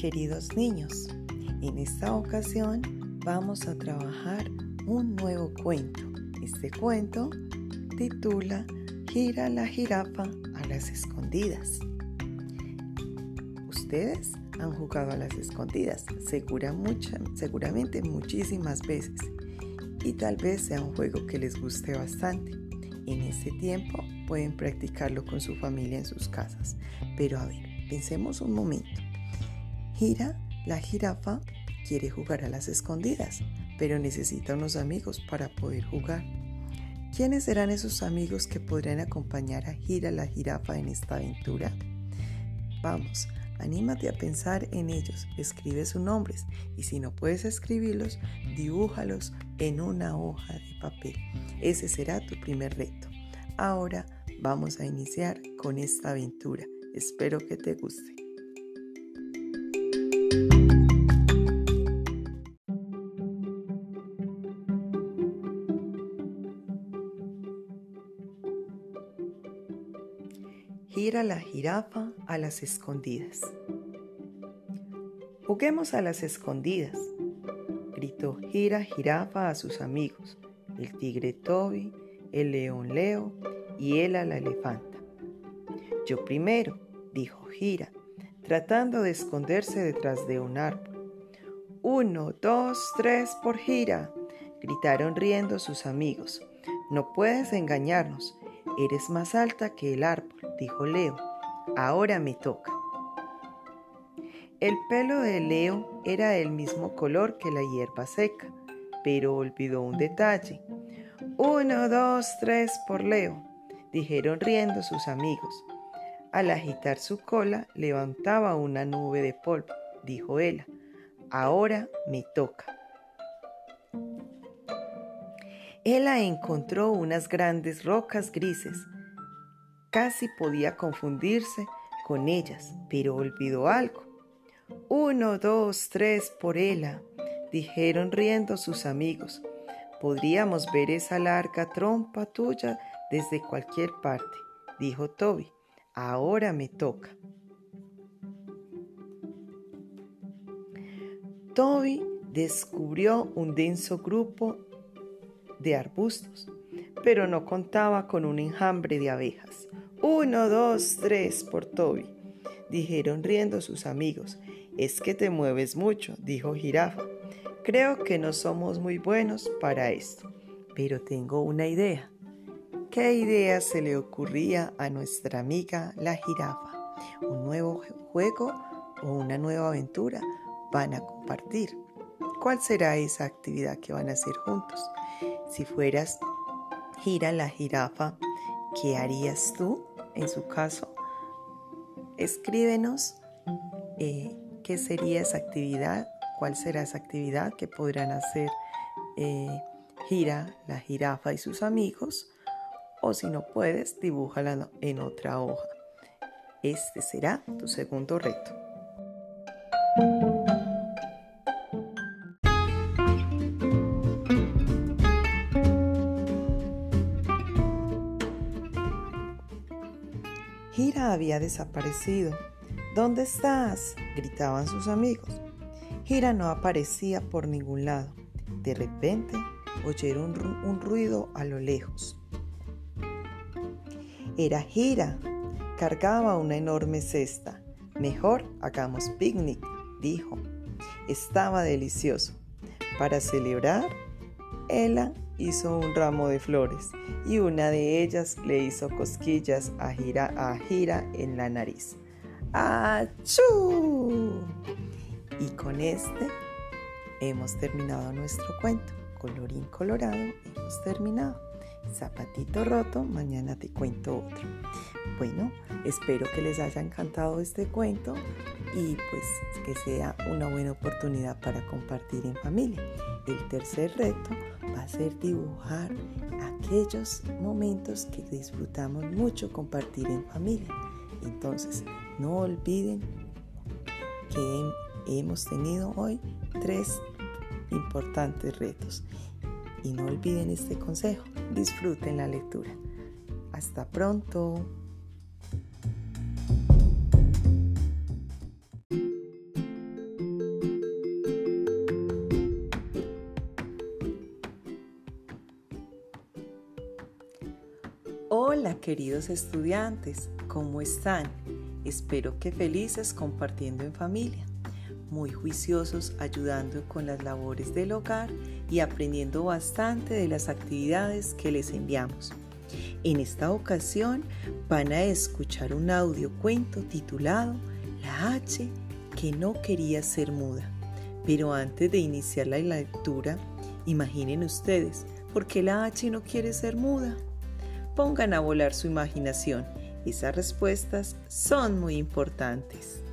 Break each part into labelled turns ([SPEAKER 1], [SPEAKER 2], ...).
[SPEAKER 1] queridos niños, en esta ocasión vamos a trabajar un nuevo cuento. Este cuento titula Gira la jirafa a las escondidas. Ustedes han jugado a las escondidas, seguramente muchísimas veces, y tal vez sea un juego que les guste bastante. En este tiempo pueden practicarlo con su familia en sus casas. Pero a ver, pensemos un momento. Gira, la jirafa, quiere jugar a las escondidas, pero necesita unos amigos para poder jugar. ¿Quiénes serán esos amigos que podrán acompañar a Gira la jirafa en esta aventura? Vamos, anímate a pensar en ellos, escribe sus nombres y si no puedes escribirlos, dibújalos en una hoja de papel. Ese será tu primer reto. Ahora vamos a iniciar con esta aventura. Espero que te guste. Gira la jirafa a las escondidas. Juguemos a las escondidas, gritó Gira Jirafa a sus amigos, el tigre Toby, el león Leo y él a la elefanta. Yo primero, dijo Gira, tratando de esconderse detrás de un árbol. Uno, dos, tres por Gira, gritaron riendo sus amigos. No puedes engañarnos, eres más alta que el árbol dijo Leo. Ahora me toca. El pelo de Leo era del mismo color que la hierba seca, pero olvidó un detalle. Uno, dos, tres por Leo, dijeron riendo sus amigos. Al agitar su cola levantaba una nube de polvo, dijo ella. Ahora me toca. Ella encontró unas grandes rocas grises Casi podía confundirse con ellas, pero olvidó algo. Uno, dos, tres por ella, dijeron riendo sus amigos. Podríamos ver esa larga trompa tuya desde cualquier parte, dijo Toby. Ahora me toca. Toby descubrió un denso grupo de arbustos, pero no contaba con un enjambre de abejas. Uno, dos, tres por Toby, dijeron riendo sus amigos. Es que te mueves mucho, dijo Jirafa. Creo que no somos muy buenos para esto, pero tengo una idea. ¿Qué idea se le ocurría a nuestra amiga la jirafa? ¿Un nuevo juego o una nueva aventura van a compartir? ¿Cuál será esa actividad que van a hacer juntos? Si fueras gira la jirafa, ¿qué harías tú? En su caso, escríbenos eh, qué sería esa actividad, cuál será esa actividad que podrán hacer eh, Gira, la jirafa y sus amigos, o si no puedes, dibújala en otra hoja. Este será tu segundo reto. Gira había desaparecido. ¿Dónde estás? gritaban sus amigos. Gira no aparecía por ningún lado. De repente oyeron un, ruido a lo lejos. Era Gira. Cargaba una enorme cesta. Mejor hagamos picnic, dijo. Estaba delicioso. Para celebrar, ella hizo un ramo de flores y una de ellas le hizo cosquillas a Gira, a Gira en la nariz. ¡Achú! Y con este hemos terminado nuestro cuento. Colorín colorado, hemos terminado. Zapatito roto, mañana te cuento otro. Bueno, espero que les haya encantado este cuento y pues que sea una buena oportunidad para compartir en familia. El tercer reto ser dibujar aquellos momentos que disfrutamos mucho compartir en familia. Entonces, no olviden que hemos tenido hoy tres importantes retos. Y no olviden este consejo, disfruten la lectura. Hasta pronto. Queridos estudiantes, ¿cómo están? Espero que felices compartiendo en familia, muy juiciosos ayudando con las labores del hogar y aprendiendo bastante de las actividades que les enviamos. En esta ocasión van a escuchar un audio cuento titulado La H que no quería ser muda. Pero antes de iniciar la lectura, imaginen ustedes, ¿por qué la H no quiere ser muda? Pongan a volar su imaginación. Esas respuestas son muy importantes.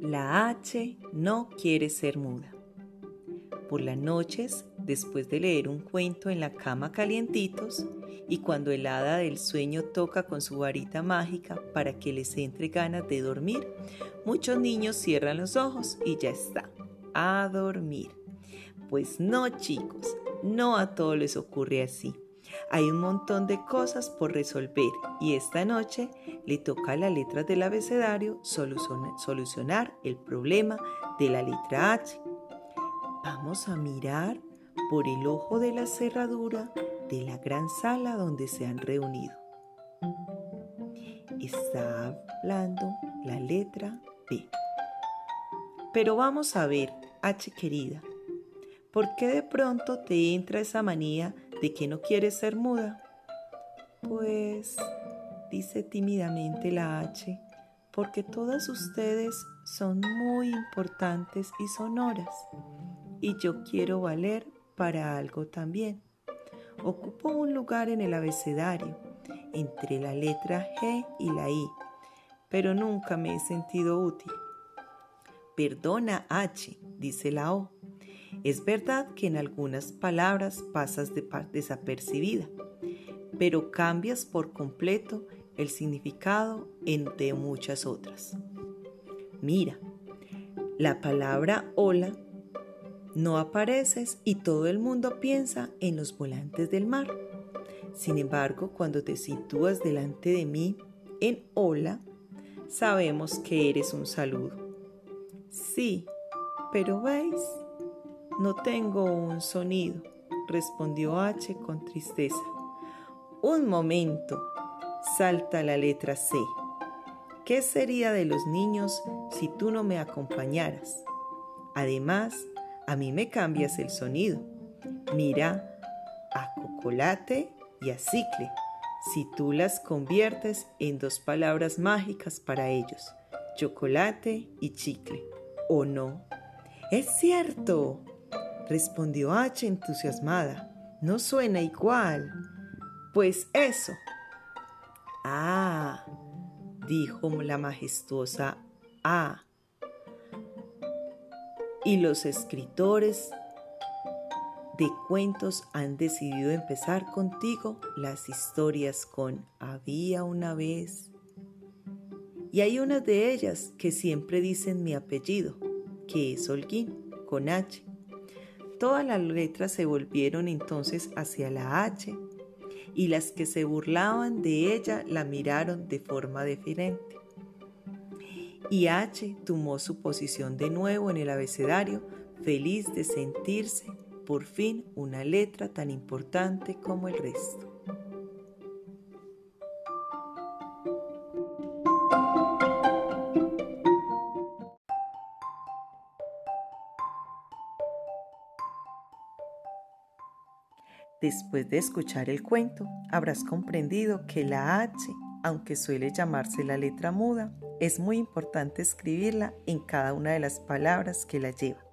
[SPEAKER 1] La H no quiere ser muda. Por las noches, después de leer un cuento en la cama calientitos, y cuando el hada del sueño toca con su varita mágica para que les entre ganas de dormir, muchos niños cierran los ojos y ya está, a dormir. Pues no chicos, no a todos les ocurre así. Hay un montón de cosas por resolver y esta noche le toca a la letra del abecedario solucionar el problema de la letra H. Vamos a mirar por el ojo de la cerradura de la gran sala donde se han reunido. Está hablando la letra B. Pero vamos a ver, H querida, ¿por qué de pronto te entra esa manía de que no quieres ser muda? Pues, dice tímidamente la H, porque todas ustedes son muy importantes y sonoras, y yo quiero valer para algo también ocupó un lugar en el abecedario, entre la letra G y la I, pero nunca me he sentido útil. Perdona H, dice la O. Es verdad que en algunas palabras pasas de desapercibida, pero cambias por completo el significado entre muchas otras. Mira, la palabra hola no apareces y todo el mundo piensa en los volantes del mar. Sin embargo, cuando te sitúas delante de mí en hola, sabemos que eres un saludo. Sí, pero veis, no tengo un sonido, respondió H con tristeza. Un momento, salta la letra C. ¿Qué sería de los niños si tú no me acompañaras? Además, a mí me cambias el sonido. Mira a cocolate y a cicle, si tú las conviertes en dos palabras mágicas para ellos, chocolate y chicle, ¿o no? Es cierto, respondió H entusiasmada. No suena igual. Pues eso. Ah, dijo la majestuosa A y los escritores de cuentos han decidido empezar contigo las historias con había una vez. Y hay unas de ellas que siempre dicen mi apellido, que es Holguín, con H. Todas las letras se volvieron entonces hacia la H y las que se burlaban de ella la miraron de forma diferente y H tomó su posición de nuevo en el abecedario, feliz de sentirse por fin una letra tan importante como el resto. Después de escuchar el cuento, habrás comprendido que la H aunque suele llamarse la letra muda, es muy importante escribirla en cada una de las palabras que la lleva.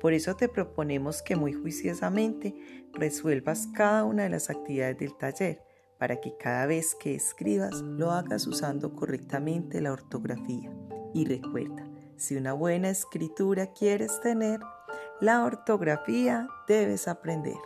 [SPEAKER 1] Por eso te proponemos que muy juiciosamente resuelvas cada una de las actividades del taller para que cada vez que escribas lo hagas usando correctamente la ortografía. Y recuerda, si una buena escritura quieres tener, la ortografía debes aprender.